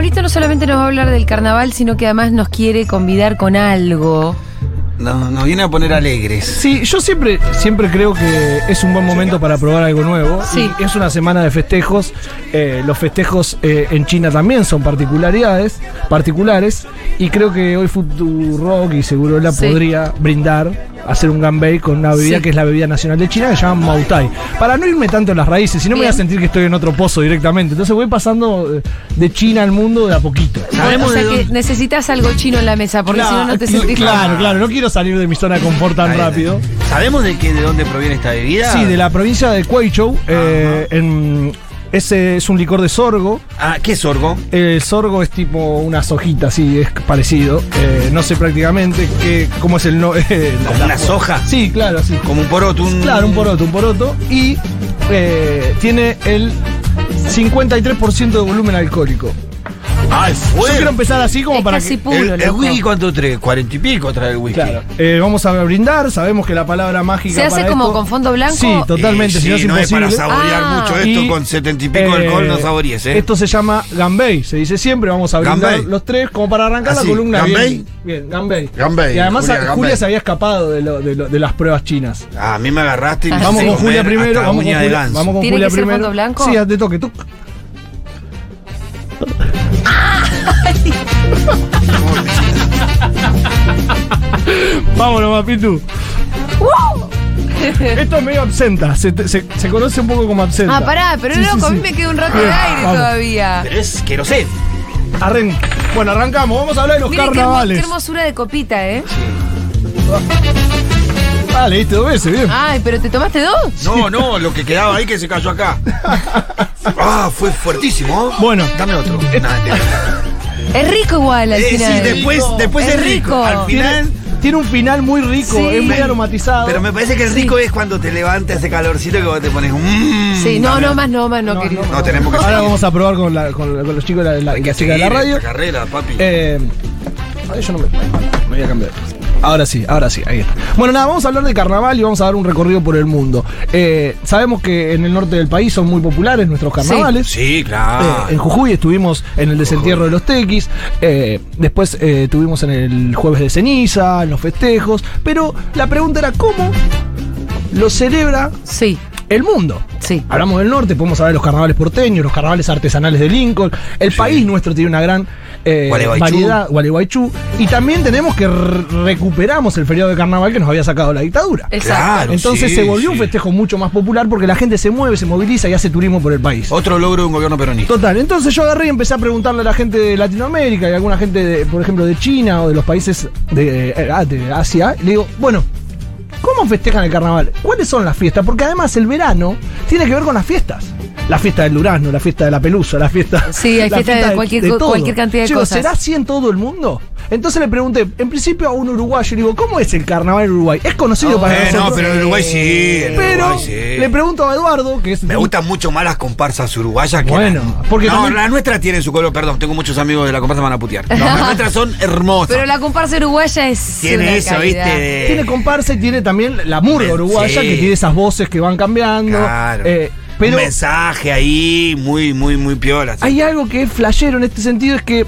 Pablito no solamente nos va a hablar del carnaval, sino que además nos quiere convidar con algo. No, nos viene a poner alegres. Sí, yo siempre, siempre creo que es un buen momento para probar algo nuevo. Sí. Y es una semana de festejos. Eh, los festejos eh, en China también son particularidades, particulares. Y creo que hoy Futurock y seguro la Sí. podría brindar, hacer un gambei con una bebida Sí. que es la bebida nacional de China que se llama Mautai. Para no irme tanto en las raíces, si no me voy a sentir que estoy en otro pozo directamente. Entonces voy pasando eh, de China al mundo de a poquito. o sea que necesitas algo chino en la mesa, porque si no, no te Claro, sentís Claro, claro, no quiero salir de mi zona de confort tan rápido. ¿Sabemos de qué, de dónde proviene esta bebida? Sí, de la provincia de Guizhou. eh, en- ese es un licor de sorgo. Ah, ¿qué sorgo? El sorgo es tipo unas hojitas, sí, es parecido. Eh, no sé prácticamente qué, cómo es el no. eh, ¿Como la- una soja? Sí, claro, sí. Como un poroto, un... Claro, un poroto, un poroto. Y eh, tiene el 53% de volumen alcohólico. ¡Ay, Yo fuerte! quiero empezar así como Es para casi que. puro, ¿El, el loco. whisky cuánto trae? ¿Cuarenta y pico trae el whisky? Claro. Eh, vamos a brindar, sabemos que la palabra mágica. ¿Se hace para como esto- con fondo blanco? Sí, totalmente, Eh, si no sí, es no es imposible. para saborear Ah. mucho esto Y, con setenta y pico de alcohol, no eh, saboríes, ¿eh? Esto se llama Gambei, se dice siempre. Vamos a brindar los tres como para arrancar Así, la columna. Gambei. Bien, bien, Gambei. Gambei, Y además Julia, a- se había escapado de, lo- de lo- de las pruebas chinas. Ah, a mí me agarraste y me Vamos hiciste con Julia primero. hasta Vamos con uña de Julia, ganso. vamos con ¿Tiene Julia que ser primero. fondo blanco? Sí, te toque. Tú. Vámonos, Mapitu. Esto es medio absenta. Se, te- se- se conoce un poco como absenta. Ah, pará, pero Sí, sí, loco, a mí sí. me queda un rato de aire vamos. todavía. Pero es que no sé. Arren- Bueno, arrancamos. Vamos a hablar de los Miren carnavales. qué hermosura de copita, ¿eh? Ah, leíste dos veces, bien. Ay, pero ¿te tomaste dos? No, no, lo que quedaba ahí que se cayó acá. Ah, fue fuertísimo. Bueno. dame otro. Eh, Nah, mentira. Es rico igual al Eh, sí, final. después, después Es es rico. rico. Al Tiene, final. tiene un final muy rico, Sí. es muy aromatizado. Pero me parece que el rico es cuando te levanta ese calorcito que vos te pones. Mmm, Sí, no, no más, no más, no, No, querido. No, tenemos que Ahora seguir. vamos a probar con, la- con- con los chicos de la, la, que la chica de la seguir radio. esta carrera, papi. Eh, ay, yo no me, me voy a cambiar. Ahora sí, ahora sí, ahí está. Bueno, nada, vamos a hablar de carnaval y vamos a dar un recorrido por el mundo. Eh, sabemos que en el norte del país son muy populares nuestros carnavales. sí, Eh, claro. en Jujuy estuvimos en el desentierro de los tequis, eh, después eh, estuvimos en el jueves de ceniza, en los festejos, pero la pregunta era cómo lo celebra Sí, el mundo. sí. Hablamos del norte, podemos hablar de los carnavales porteños, los carnavales artesanales de Lincoln. El país nuestro tiene una gran eh, Gualeguaychú. variedad, Gualeguaychú. Y también tenemos que re- recuperamos el feriado de carnaval que nos había sacado la dictadura. Exacto. Claro, Entonces sí, se volvió un festejo mucho más popular porque la gente se mueve, se moviliza y hace turismo por el país. Otro logro de un gobierno peronista. Total, entonces yo agarré y empecé a preguntarle a la gente de Latinoamérica y a alguna gente, de, por ejemplo, de China o de los países de, eh, ah, de Asia. Y le digo, bueno, ¿cómo festejan el carnaval? ¿Cuáles son las fiestas? Porque además el verano tiene que ver con las fiestas. La fiesta del durazno, la fiesta de la pelusa, la fiesta. Sí, hay la fiesta de cualquier cualquier cantidad de digo, cosas. ¿Será así en todo el mundo? Entonces le pregunté, en principio a un uruguayo, le digo, ¿cómo es el carnaval en Uruguay? Es conocido para Eh, nosotros. no, pero en Uruguay sí. en Pero Uruguay sí. le pregunto a Eduardo, que es Me gustan mucho más las comparsas uruguayas que Bueno, porque no, también- las nuestras tienen su color, perdón, tengo muchos amigos de la comparsa van a putear. No, las nuestras son hermosas. Pero la comparsa uruguaya es. tiene una eso, calidad. ¿viste? de- Tiene comparsa y tiene también la murga Sí. uruguaya que tiene esas voces que van cambiando. Claro. Eh, pero Un mensaje ahí muy, muy, muy piola. sí. hay algo que es flashero en este sentido, es que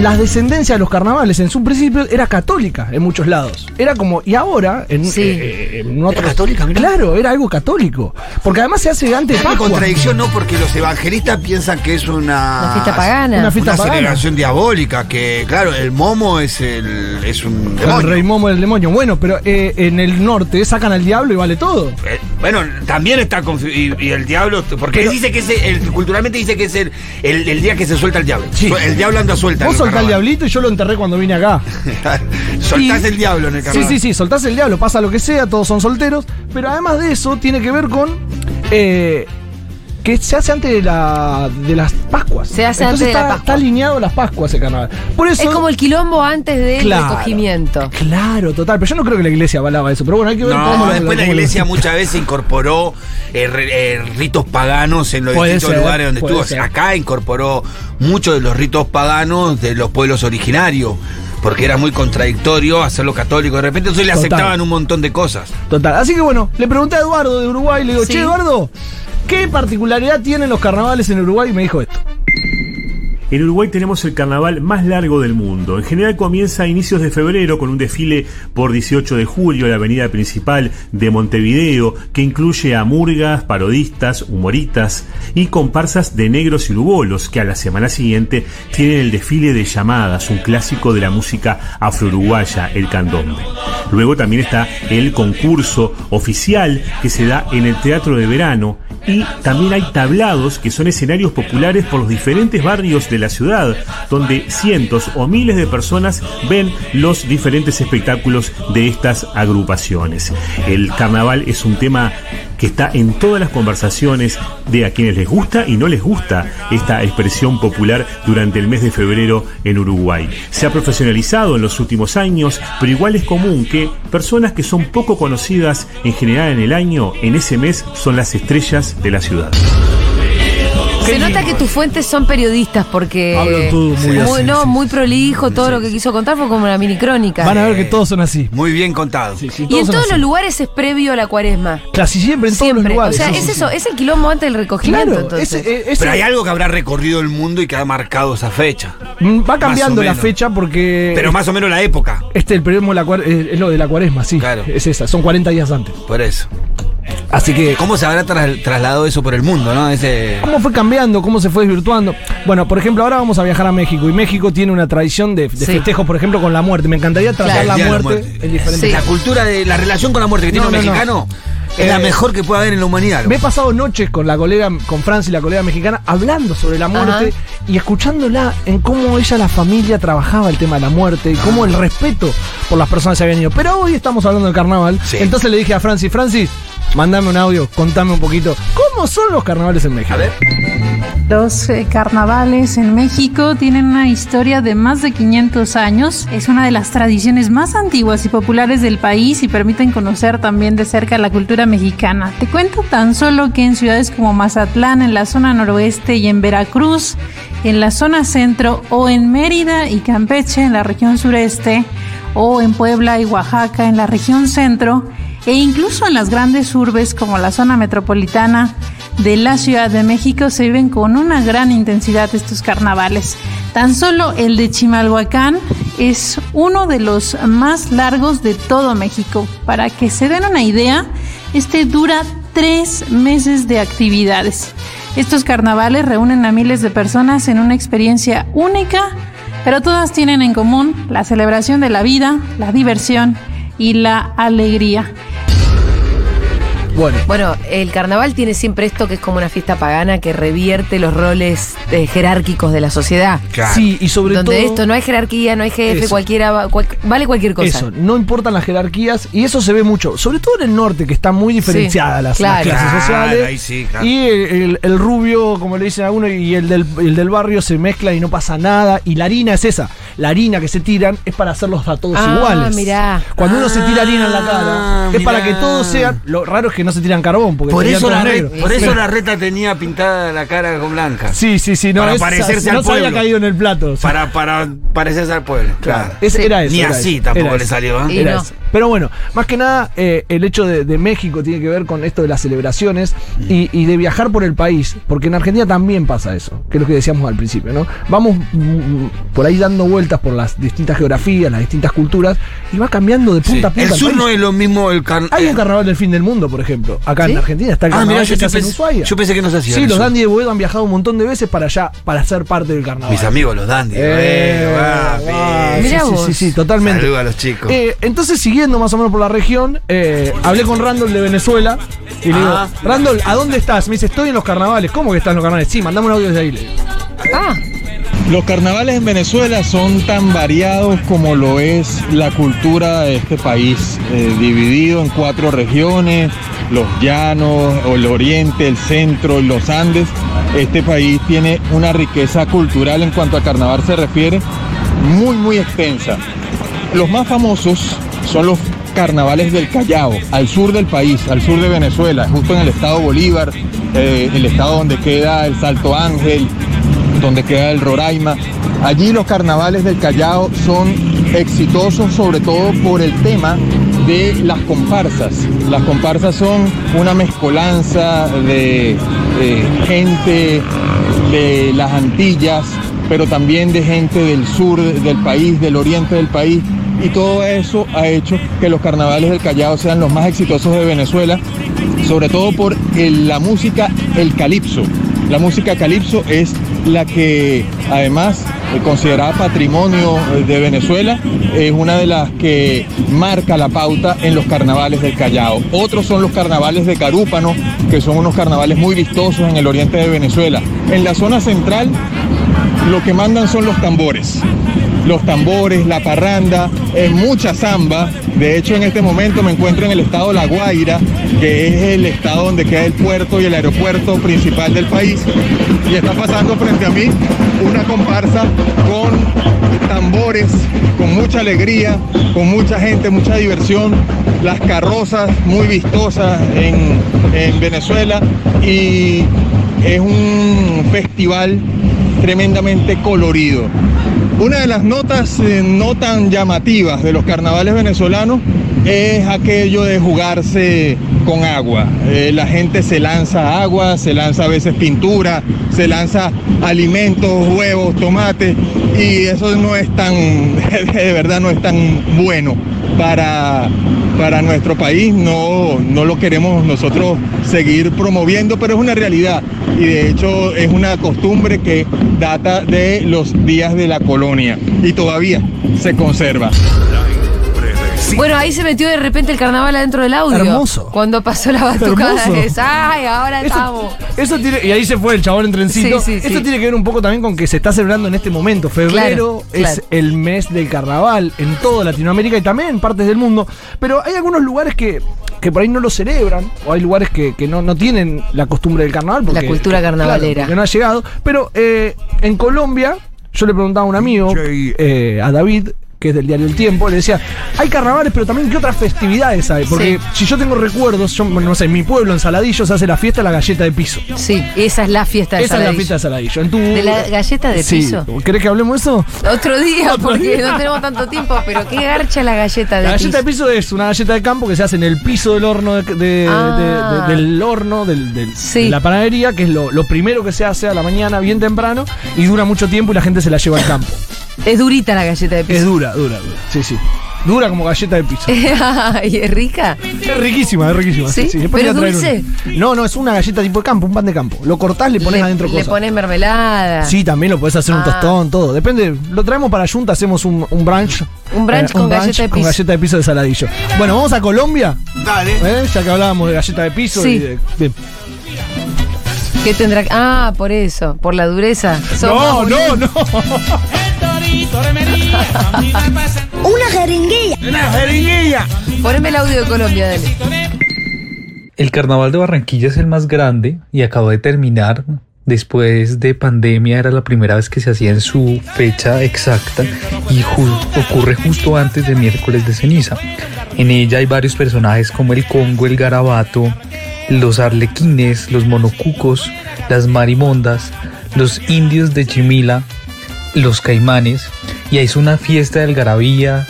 la descendencia de los carnavales en su principio era católica en muchos lados. Era como, y ahora, en, Sí. eh, en otros- católica, mirá? Claro, era algo católico. Porque además se hace antes de Pascua. contradicción, no, porque los evangelistas piensan que es una. Una fiesta pagana. Una fiesta una pagana. celebración diabólica, que claro, el momo es el es un El demonio. rey momo del demonio. Bueno, pero eh, en el norte sacan al diablo y vale todo. Eh, Bueno, también está y, y el diablo, porque Pero- dice que es el, culturalmente dice que es el, el, el día que se suelta el diablo. Sí. El diablo anda suelta. Vos en el diablito y yo lo enterré cuando vine acá. Soltás Y- el diablo en el Sí, carnaval. sí, sí, soltás el diablo, pasa lo que sea, todos son solteros. Pero además de eso, tiene que ver con eh, que se hace antes de, la, de las Pascuas. Se hace Entonces antes de la está, Pascua. Está alineado a las Pascuas el carnaval. Por eso, Es como el quilombo antes del Claro. recogimiento. Claro, total. Pero yo no creo que la iglesia avalaba eso. Pero bueno, hay que ver cómo No, lo- después la cómo iglesia muchas veces incorporó eh, re- eh, ritos paganos en los Puede distintos ser, lugares donde estuvo. ser. Acá incorporó muchos de los ritos paganos de los pueblos originarios. Porque era muy contradictorio hacerlo católico. De repente entonces le Total. aceptaban un montón de cosas. Total. Así que bueno, le pregunté a Eduardo de Uruguay, le digo, Sí. che, Eduardo, ¿qué particularidad tienen los carnavales en Uruguay? Y me dijo esto. En Uruguay tenemos el carnaval más largo del mundo. En general comienza a inicios de febrero con un desfile por 18 de julio, la avenida principal de Montevideo, que incluye a murgas, parodistas, humoristas y comparsas de negros y lugolos, que a la semana siguiente tienen el desfile de llamadas, un clásico de la música afro-uruguaya, el candombe. Luego también está el concurso oficial que se da en el Teatro de Verano y también hay tablados que son escenarios populares por los diferentes barrios de la ciudad, donde cientos o miles de personas ven los diferentes espectáculos de estas agrupaciones. El carnaval es un tema que está en todas las conversaciones de a quienes les gusta y no les gusta esta expresión popular durante el mes de febrero en Uruguay. Se ha profesionalizado en los últimos años, pero igual es común que personas que son poco conocidas en general en el año, en ese mes son las estrellas de la ciudad. Se nota que tus fuentes son periodistas porque. Hablan todo muy así, no, sí. muy prolijo, todo lo que quiso contar fue como una mini crónica. Van a ver que todos son así. Muy bien contado. Sí, sí, y en todos así. los lugares es previo a la cuaresma. Casi siempre en todos los lugares. o sea, sí, es sí, eso, sí. es el quilombo antes del recogimiento, Claro, entonces. ese- eh, ese- Pero hay algo que habrá recorrido el mundo y que ha marcado esa fecha. Mm, va cambiando la fecha porque. Pero más o menos la época. Este, el periodismo de la cuar- eh, es lo de la cuaresma, sí. Claro. Es esa, son 40 días antes. Por eso. Así que. ¿Cómo se habrá tras- trasladado eso por el mundo, no? Ese. ¿Cómo fue cambiando? ¿Cómo se fue desvirtuando? Bueno, por ejemplo, ahora vamos a viajar a México y México tiene una tradición de, de Sí. festejos, por ejemplo, con la muerte. Me encantaría Claro. la de la muerte, Muerte. en diferentes. Sí. La cultura de la relación con la muerte que tiene No, un no, no. mexicano es Eh, la mejor que puede haber en la humanidad. Me he pasado noches con la colega, con Francia y la colega mexicana, hablando sobre la muerte y escuchándola en cómo ella, la familia, trabajaba el tema de la muerte y cómo el respeto por las personas se habían ido. Pero hoy estamos hablando del carnaval. Sí. Entonces le dije a Francis, Francis, mandame un audio, contame un poquito. ¿Cómo son los carnavales en México? A ver. Los eh, carnavales en México tienen una historia de más de 500 años. Es una de las tradiciones más antiguas y populares del país y permiten conocer también de cerca la cultura mexicana. Te cuento tan solo que en ciudades como Mazatlán, en la zona noroeste y en Veracruz, en la zona centro o en Mérida y Campeche, en la región sureste, o en Puebla y Oaxaca, en la región centro, e incluso en las grandes urbes como la zona metropolitana de la Ciudad de México se viven con una gran intensidad estos carnavales. Tan solo el de Chimalhuacán es uno de los más largos de todo México. Para que se den una idea, este dura tres meses de actividades. Estos carnavales reúnen a miles de personas en una experiencia única, pero todas tienen en común la celebración de la vida, la diversión y la alegría. Bueno, Bueno, el carnaval tiene siempre esto que es como una fiesta pagana que revierte los roles eh, jerárquicos de la sociedad. Claro. sí, y sobre donde todo. esto no hay jerarquía, no hay jefe, Eso. cualquiera va- cual- vale cualquier cosa. Eso, no importan las jerarquías y eso se ve mucho, sobre todo en el norte, que está muy diferenciada las, las claro. clases Claro, sociales. ahí sí, claro. Y el, el- el rubio, como le dicen a uno, y el del, el del barrio se mezcla y no pasa nada. Y la harina es esa. La harina que se tiran es para hacerlos a todos Ah, iguales. mirá. Cuando uno se tira harina en la cara, Ah, es para que todos sean. Lo raro es que no se tiran carbón, porque Por eso, la, re- por eso la reta tenía pintada la cara con blanca. Sí, sí, sí. No, Para esa- parecerse no al se había pueblo. caído en el plato. o sea, Para, para parecerse al pueblo. Claro. Es- Sí. Era eso. Ni era así eso, tampoco era le salió, ¿eh? Y Era no. eso. Pero bueno, más que nada, eh, el hecho de, de México tiene que ver con esto de las celebraciones y, y de viajar por el país, porque en Argentina también pasa eso, que es lo que decíamos al principio, ¿no? Vamos mm, por ahí dando vueltas por las distintas geografías, las distintas culturas, y va cambiando de Sí. punta a punta. El sur no es lo mismo el carnaval. Hay un carnaval del fin del mundo, por ejemplo. Acá ¿Sí? en Argentina está el Ah, carnaval mira, que yo, en pensé, Ushuaia. yo pensé que no se hacía. Sí, los. Dandy de Boedo han viajado un montón de veces para allá, para ser parte del carnaval. Mis amigos, los dandy. Eh, ah. Mirá sí, sí, vos. sí, sí, totalmente. Saludos a los chicos. Eh, entonces, siguiendo más o menos por la región, eh, hablé con Randall de Venezuela y le digo, Ah. Randall, ¿a dónde estás? Me dice, estoy en los carnavales. ¿Cómo que estás en los carnavales? Sí, mandame un audio desde ahí. le digo. Ah, Los carnavales en Venezuela son tan variados como lo es la cultura de este país, eh, dividido en cuatro regiones los llanos, o el oriente, el centro, los Andes. Este país tiene una riqueza cultural en cuanto a carnaval se refiere, muy, muy extensa. Los más famosos son los carnavales del Callao, al sur del país, al sur de Venezuela, justo en el estado Bolívar, eh, el estado donde queda el Salto Ángel, donde queda el Roraima. Allí los carnavales del Callao son exitosos sobre todo por el tema de las comparsas. Las comparsas son una mezcolanza de, de gente de las Antillas, pero también de gente del sur del país, del oriente del país. Y todo eso ha hecho que los carnavales del Callao sean los más exitosos de Venezuela, sobre todo por la música, el calipso. La música calipso es la que además considerada patrimonio eh, de Venezuela, es una de las que marca la pauta en los carnavales del Callao. Otros son los carnavales de Carúpano, que son unos carnavales muy vistosos en el oriente de Venezuela. En la zona central lo que mandan son los tambores. Los tambores, la parranda, eh, mucha samba. De hecho, en este momento me encuentro en el estado La Guaira, que es el estado donde queda el puerto y el aeropuerto principal del país. Y está pasando frente a mí una comparsa con tambores, con mucha alegría, con mucha gente, mucha diversión. Las carrozas muy vistosas en, en Venezuela. Y es un festival tremendamente colorido. Una de las notas eh, no tan llamativas de los carnavales venezolanos es aquello de jugarse con agua. Eh, la gente se lanza agua, se lanza a veces pintura, se lanza alimentos, huevos, tomates y eso no es tan, de verdad no es tan bueno para, para nuestro país, no, no lo queremos nosotros seguir promoviendo, pero es una realidad y de hecho es una costumbre que data de los días de la colonia y todavía se conserva. Bueno, ahí se metió de repente el carnaval adentro del audio. Hermoso. Cuando pasó la batucada. Hermoso. Es, Ay, ahora estamos. eso tiene, y ahí se fue el chabón en trencito. Sí, sí, sí. Esto tiene que ver un poco también con que se está celebrando en este momento. Febrero Claro, es claro. el mes del carnaval en toda Latinoamérica y también en partes del mundo. Pero hay algunos lugares que, que por ahí no lo celebran, o hay lugares que, que no, no tienen la costumbre del carnaval. porque- La cultura claro, carnavalera. porque no ha llegado. Pero eh, en Colombia, yo le preguntaba a un amigo, eh, a David, que es del diario El Tiempo, le decía, hay carnavales, pero también qué otras festividades hay. Porque Sí. si yo tengo recuerdos, yo, bueno, no sé, en mi pueblo, en Saladillo, se hace la fiesta de la galleta de piso. Sí, esa es la fiesta de Esa es la Saladillo. fiesta de Saladillo. En tu... ¿De la galleta de Sí. piso? ¿Querés que hablemos de eso? Otro día, Otro porque día. no tenemos tanto tiempo, pero qué garcha la galleta de La galleta de piso. piso es una galleta de campo que se hace en el piso del horno de, de- Ah. de- de- del horno del- del- Sí. de la panadería, que es lo, lo primero que se hace a la mañana bien temprano y dura mucho tiempo y la gente se la lleva al campo. Es durita la galleta de Es piso. dura, dura, dura. Sí, sí. Dura como galleta de piso. ¿Y es rica? Es riquísima, es riquísima. ¿Sí? Después ¿Pero es dulce? una. No, no, es una galleta tipo de campo, un pan de campo. Lo cortás, le pones le, adentro le cosas. pones mermelada. Sí, también lo podés hacer un Ah. tostón, todo. Depende. Lo traemos para Junta, hacemos un, un brunch. Un brunch con galleta de Con piso. galleta de piso de saladillo. Bueno, vamos a Colombia. Dale. ¿eh? Ya que hablábamos de galleta de piso. Sí. y de- de- ¿Qué tendrá? Ah, por eso, por la dureza. No, no, no. Una jeringuilla. Una jeringuilla. Poneme el audio de Colombia, dale. El carnaval de Barranquilla es el más grande y acabó de terminar. Después de pandemia era la primera vez que se hacía en su fecha exacta y ju- ocurre justo antes de miércoles de ceniza. En ella hay varios personajes como el Congo, el Garabato, los arlequines, los monocucos, las marimondas, los indios de Chimila, los caimanes y es una fiesta de algarabía,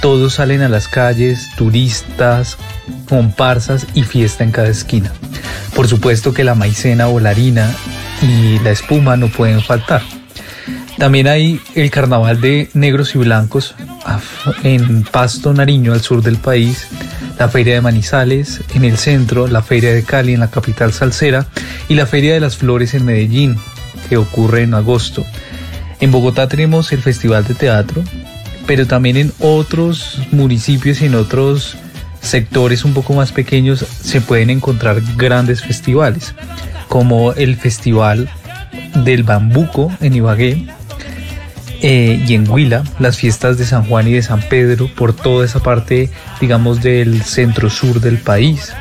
todos salen a las calles, turistas, comparsas y fiesta en cada esquina. Por supuesto que la maicena o la harina y la espuma no pueden faltar. También hay el carnaval de negros y blancos en Pasto, Nariño, al sur del país, la feria de Manizales en el centro, la feria de Cali en la capital salsera y la feria de las flores en Medellín, que ocurre en agosto. En Bogotá tenemos el Festival de Teatro, pero también en otros municipios y en otros sectores un poco más pequeños se pueden encontrar grandes festivales, como el Festival del Bambuco en Ibagué eh, y en Huila, las fiestas de San Juan y de San Pedro por toda esa parte, digamos, del centro sur del país.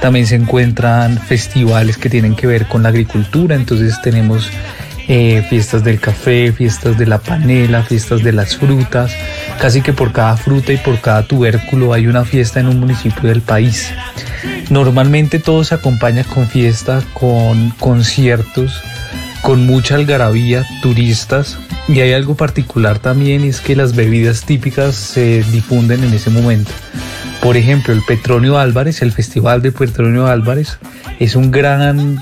También se encuentran festivales que tienen que ver con la agricultura, entonces tenemos eh, fiestas del café, fiestas de la panela, fiestas de las frutas. Casi que por cada fruta y por cada tubérculo hay una fiesta en un municipio del país. Normalmente todo se acompaña con fiestas, con conciertos, con mucha algarabía, turistas. Y hay algo particular también, es que las bebidas típicas se difunden en ese momento. Por ejemplo, el Petronio Álvarez, el Festival de Petronio Álvarez, es un gran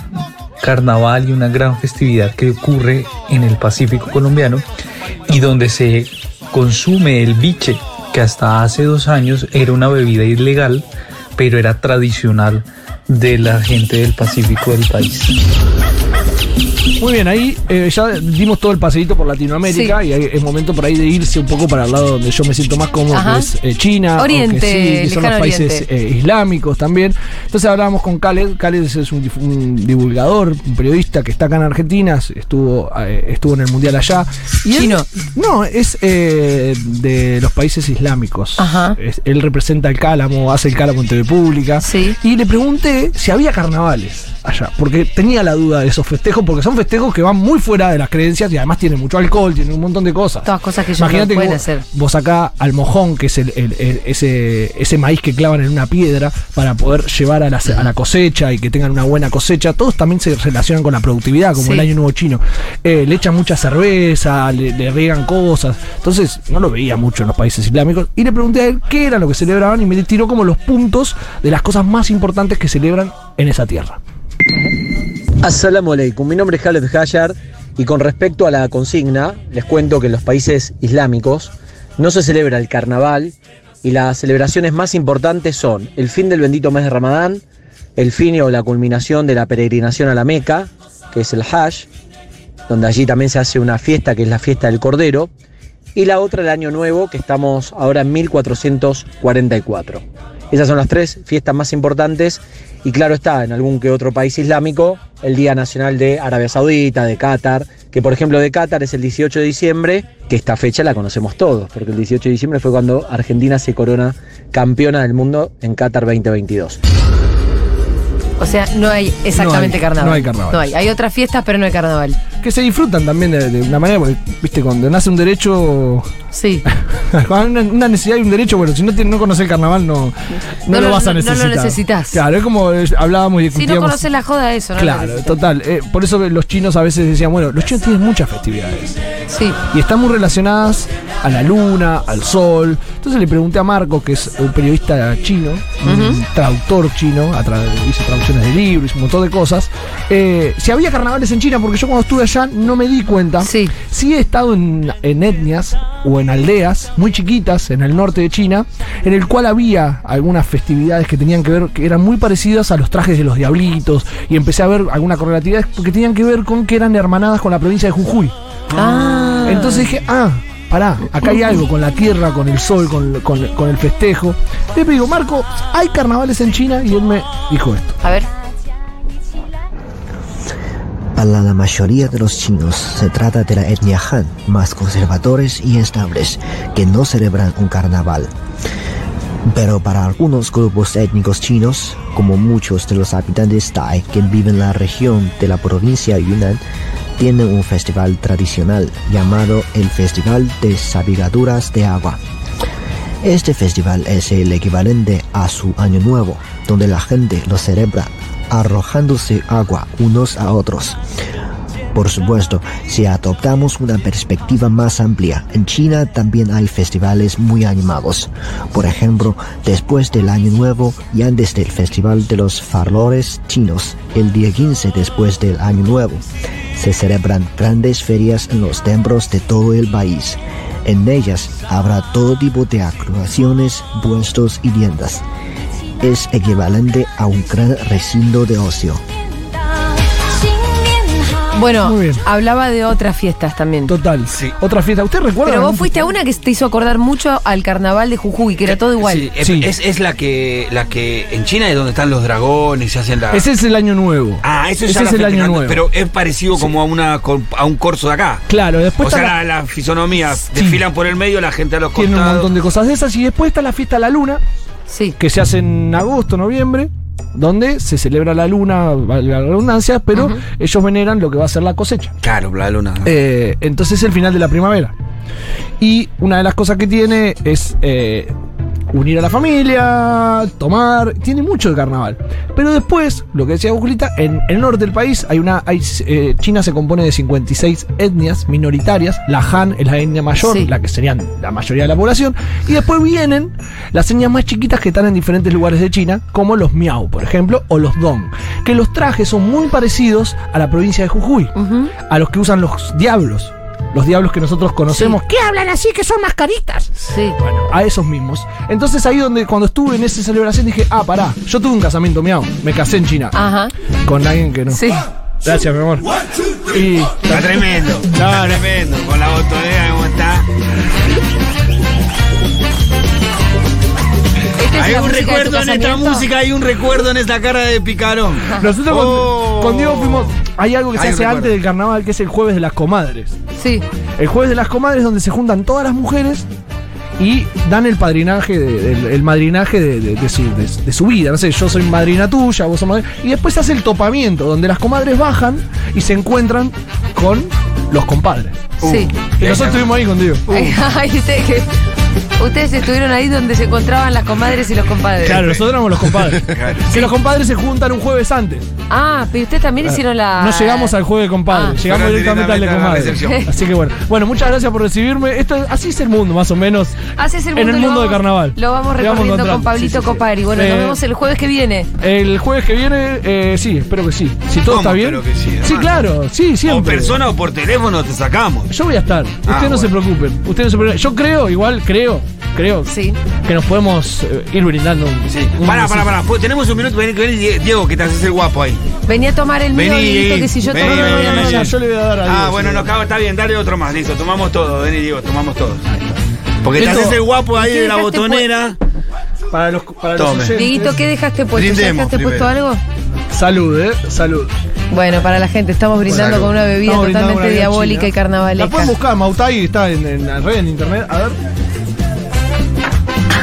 carnaval y una gran festividad que ocurre en el Pacífico colombiano y donde se consume el biche, que hasta hace dos años era una bebida ilegal, pero era tradicional de la gente del Pacífico del país. Muy bien, ahí eh, ya dimos todo el paseíto por Latinoamérica Sí. y hay- es momento por ahí de irse un poco para el lado donde yo me siento más cómodo, Ajá. que es eh, China, Oriente, aunque sí, que son los países eh, islámicos también. Entonces hablábamos con Khaled, Khaled es un, divulgador, un periodista que está acá en Argentina, estuvo, eh, estuvo en el Mundial allá. Y él- Chino. no, es eh, de los países islámicos. Ajá. Es- él representa el cálamo, hace el cálamo en TV Pública. Sí. Y le pregunté si había carnavales allá, porque tenía la duda de esos festejos, porque son festejos que van muy fuera de las creencias y además tienen mucho alcohol, tienen un montón de cosas. Todas cosas que Imagínate no que pueden vos, hacer. vos acá al mojón, que es el, el- el- ese, ese maíz que clavan en una piedra para poder llevar a la, a la cosecha y que tengan una buena cosecha, todos también se relacionan con la productividad, como Sí. el año nuevo chino. Eh, le echan mucha cerveza, le, le riegan cosas. Entonces, no lo veía mucho en los países islámicos. Y le pregunté a él qué era lo que celebraban y me tiró como los puntos de las cosas más importantes que celebran en esa tierra. Assalamu alaikum, mi nombre es Khaled Hayar y con respecto a la consigna, les cuento que en los países islámicos no se celebra el carnaval y las celebraciones más importantes son el fin del bendito mes de Ramadán, el fin o la culminación de la peregrinación a la Meca, que es el Hajj, donde allí también se hace una fiesta que es la fiesta del Cordero, y la otra el Año Nuevo, que estamos ahora en 1444. Esas son las tres fiestas más importantes y claro está, en algún que otro país islámico, el Día Nacional de Arabia Saudita, de Qatar, que por ejemplo de Qatar es el 18 de diciembre, que esta fecha la conocemos todos, porque el 18 de diciembre fue cuando Argentina se corona campeona del mundo en Qatar 2022. O sea, no hay exactamente No hay- carnaval. no hay carnaval. No hay. Hay otras fiestas, pero no hay carnaval. Que se disfrutan también de, de una manera, porque, viste, cuando nace un derecho, Sí. cuando hay una, una necesidad y un derecho, bueno, si no, te- no conoces el carnaval, no, no, No lo lo- vas a no lo necesitar. necesitas. Claro, es como eh, hablábamos y Si no conoces la joda, eso, ¿no? Claro, total. eh, por eso los chinos a veces decían, bueno, los chinos tienen muchas festividades. Sí. Y están muy relacionadas a la luna, al sol. Entonces le pregunté a Marco, que es un periodista chino, un traductor chino, a tra- hizo traducciones de libros, hizo un montón de cosas, eh, si había carnavales en China, porque yo cuando estuve allá no me di cuenta. Sí. Sí he estado en, en etnias o en aldeas muy chiquitas en el norte de China, en el cual había algunas festividades que tenían que ver, que eran muy parecidas a los trajes de los diablitos, y empecé a ver alguna correlatividad porque tenían que ver con que eran hermanadas con la provincia de Jujuy. Ah. Entonces dije, ah, pará, acá hay algo con la tierra, con el sol, con, con- con el festejo. Le digo, Marco, ¿hay carnavales en China? Y él me dijo esto. A ver. Para la mayoría de los chinos se trata de la etnia Han, más conservadores y estables, que no celebran un carnaval. Pero para algunos grupos étnicos chinos, como muchos de los habitantes Tai que viven en la región de la provincia Yunnan, tienen un festival tradicional llamado el Festival de Sabigaduras de Agua. Este festival es el equivalente a su Año Nuevo, donde la gente lo celebra arrojándose agua unos a otros. Por supuesto, si adoptamos una perspectiva más amplia, en China también hay festivales muy animados. Por ejemplo, después del Año Nuevo y antes del Festival de los Farlores chinos, el día 15 después del Año Nuevo, se celebran grandes ferias en los templos de todo el país. En ellas habrá todo tipo de actuaciones, puestos y tiendas. Es equivalente a un gran recinto de ocio. Bueno, Muy bien. hablaba de otras fiestas también. Total. Sí. Otra fiesta. ¿Usted recuerda? Pero vos fuiste a una que te hizo acordar mucho al carnaval de Jujuy, que era todo igual. Sí, es, Sí. Es, es la que la que en China es donde están los dragones y se hacen la. Ese es el año nuevo. ah, eso Ese es el año nuevo. Pero es parecido como a una a un corso de acá. Claro, después o sea, está la- la, la fisonomía Sí. desfilan por el medio, la gente a los tiene un costados. montón de cosas de esas. Y después está la fiesta de la luna, Sí. que se hace en agosto, noviembre, donde se celebra la luna, valga la redundancia, pero ellos veneran lo que va a ser la cosecha. Claro, la luna. Eh, entonces es el final de la primavera. Y una de las cosas que tiene es eh, unir a la familia, tomar, tiene mucho de carnaval. Pero después, lo que decía Julita, en el norte del país hay una, hay, eh, China se compone de 56 etnias minoritarias. La Han es la etnia mayor, Sí. la que serían la mayoría de la población. Y después vienen las etnias más chiquitas que están en diferentes lugares de China, como los Miao, por ejemplo, o los Dong. Que los trajes son muy parecidos a la provincia de Jujuy, a los que usan los diablos. Los diablos que nosotros conocemos, que hablan así, que son mascaritas. Sí. Bueno, a esos mismos. Entonces ahí donde cuando estuve en esa celebración dije, ah, pará, yo tuve un casamiento miau, me casé en China. Ajá. Con alguien que no. Sí. Gracias, mi amor. Y Está tremendo. Está tremendo. Con la botonera, ¿cómo está? Hay un recuerdo en esta música, hay un recuerdo en esta cara de picarón. nosotros con- Oh. con, Diego fuimos. Hay algo que se Hay hace recuerdo. antes del carnaval, que es el jueves de las comadres. Sí. El jueves de las comadres donde se juntan todas las mujeres y dan el padrinaje, de- el, el madrinaje de, de- de su, de- de su vida. No sé, yo soy madrina tuya, vos sos madrina. Y después se hace el topamiento, donde las comadres bajan y se encuentran con los compadres. Sí. Y nosotros estuvimos ahí con Diego. Ay, ustedes, estuvieron ahí donde se encontraban las comadres y los compadres. Claro, nosotros éramos los compadres. Que los compadres se juntan un jueves antes. Ah, pero ustedes también hicieron la. No llegamos al jueves de compadres, Ah. llegamos Fueron directamente al de directamente a la compadres. recepción. Así que bueno. Bueno, muchas gracias por recibirme. Esto, así es el mundo, más o menos. Así es el en mundo, el lo mundo de vamos- carnaval. Lo vamos Le vamos recorriendo encontrando. con Pablito Sí, sí, sí. Copari. Bueno, Eh, nos vemos el jueves que viene. El jueves que viene, eh, sí, espero que sí. Si todo ¿Cómo está bien. espero que sí, sí, hermano? claro, sí, O siempre. persona o por teléfono te sacamos. Yo voy a estar. Ustedes no Ah, bueno. se preocupen. Ustedes no se preocupen. Yo creo, igual creo, creo Sí. que nos podemos eh, ir brindando un. Sí. un Pará, pará, pará. Pues tenemos un minuto. Vení, vení, Diego, que te haces el guapo ahí. Venía a tomar el mío, Vení, Dieguito, que si yo vení, tomo no me voy vení, a vení. enrollar. Yo le voy a dar a Ah, Diego, bueno, sí. no, cago, está bien, dale otro más, listo, tomamos todo, vení Diego, tomamos todos. Porque te Esto- haces el guapo ahí ¿Qué de la dejaste botonera. Para los, para los Tome. oyentes. Dieguito, ¿qué dejaste puesto? ¿Ya Brindemos dejaste puesto primero. algo? Salud, eh. Salud. Bueno, para la gente, estamos brindando Salud. con una bebida Estamos brindando totalmente una diabólica china. y carnavalesca. La pueden buscar, Mautai está en, en la red, en internet. A ver.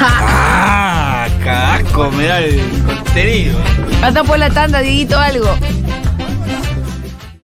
Ah, me da el contenido. Anda por la tanda, Dieguito, algo.